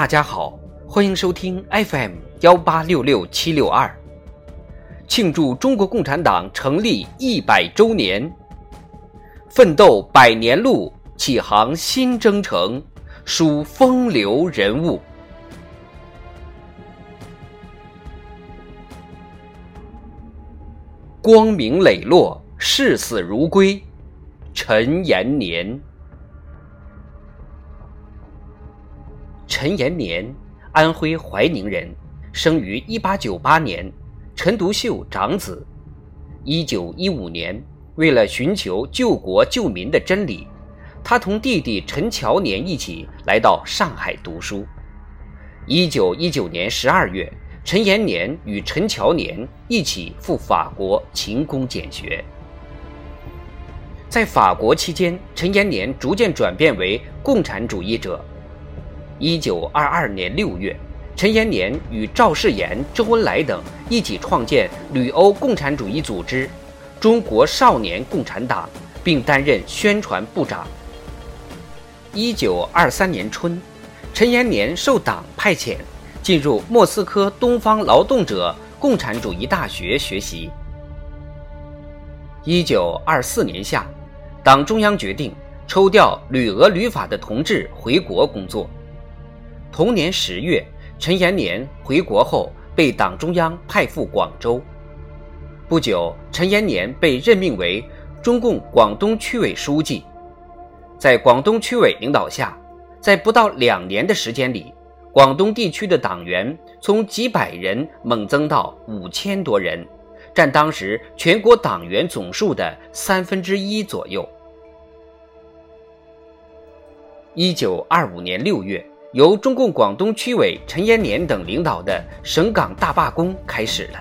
大家好，欢迎收听 FM 幺八六六七六二，庆祝中国共产党成立一百周年，奋斗百年路，启航新征程，数风流人物。光明磊落，视死如归，陈延年。陈延年，安徽怀宁人，生于一八九八年，陈独秀长子。一九一五年，为了寻求救国救民的真理，他同弟弟陈乔年一起来到上海读书。一九一九年十二月，陈延年与陈乔年一起赴法国勤工俭学。在法国期间，陈延年逐渐转变为共产主义者。一九二二年六月，陈延年与赵世炎、周恩来等一起创建旅欧共产主义组织——中国少年共产党，并担任宣传部长。一九二三年春，陈延年受党派遣，进入莫斯科东方劳动者共产主义大学学习。一九二四年夏，党中央决定抽调旅俄旅法的同志回国工作。同年十月，陈延年回国后被党中央派赴广州。不久，陈延年被任命为中共广东区委书记。在广东区委领导下，在不到两年的时间里，广东地区的党员从几百人猛增到五千多人，占当时全国党员总数的三分之一左右。一九二五年六月。由中共广东区委陈延年等领导的省港大罢工开始了。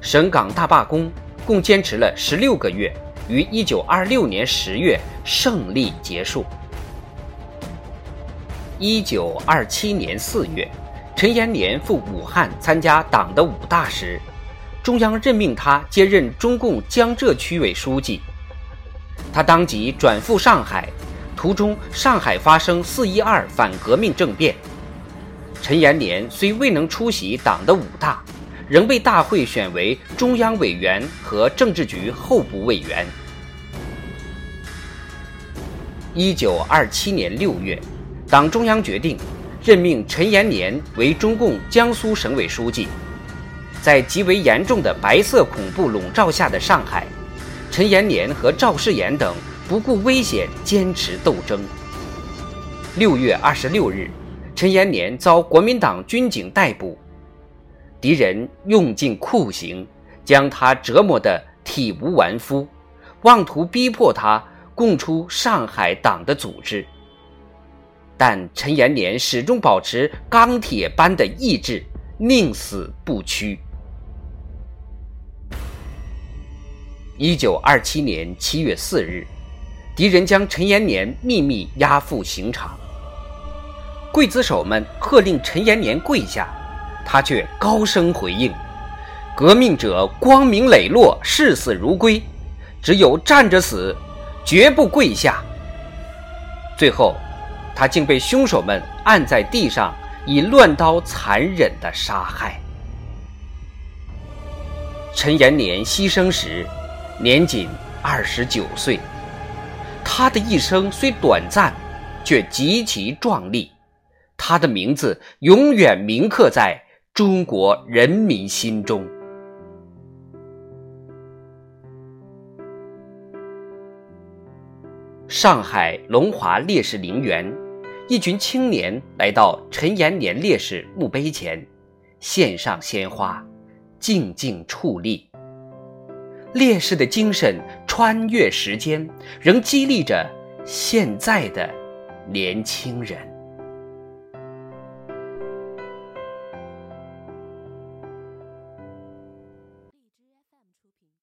省港大罢工共坚持了十六个月，于一九二六年十月胜利结束。一九二七年四月，陈延年赴武汉参加党的五大时，中央任命他接任中共江浙区委书记，他当即转赴上海。途中，上海发生四一二反革命政变。陈延年虽未能出席党的五大，仍被大会选为中央委员和政治局候补委员。一九二七年六月，党中央决定任命陈延年为中共江苏省委书记。在极为严重的白色恐怖笼罩下的上海，陈延年和赵世炎等。不顾危险，坚持斗争。六月二十六日，陈延年遭国民党军警逮捕，敌人用尽酷刑，将他折磨得体无完肤，妄图逼迫他供出上海党的组织。但陈延年始终保持钢铁般的意志，宁死不屈。一九二七年七月四日。敌人将陈延年秘密押赴刑场，刽子手们喝令陈延年跪下，他却高声回应：“革命者光明磊落，视死如归，只有站着死，绝不跪下。”最后，他竟被凶手们按在地上，以乱刀残忍地杀害。陈延年牺牲时，年仅二十九岁。他的一生虽短暂，却极其壮丽。他的名字永远铭刻在中国人民心中。上海龙华烈士陵园，一群青年来到陈延年烈士墓碑前，献上鲜花，静静矗立。烈士的精神穿越时间，仍激励着现在的年轻人。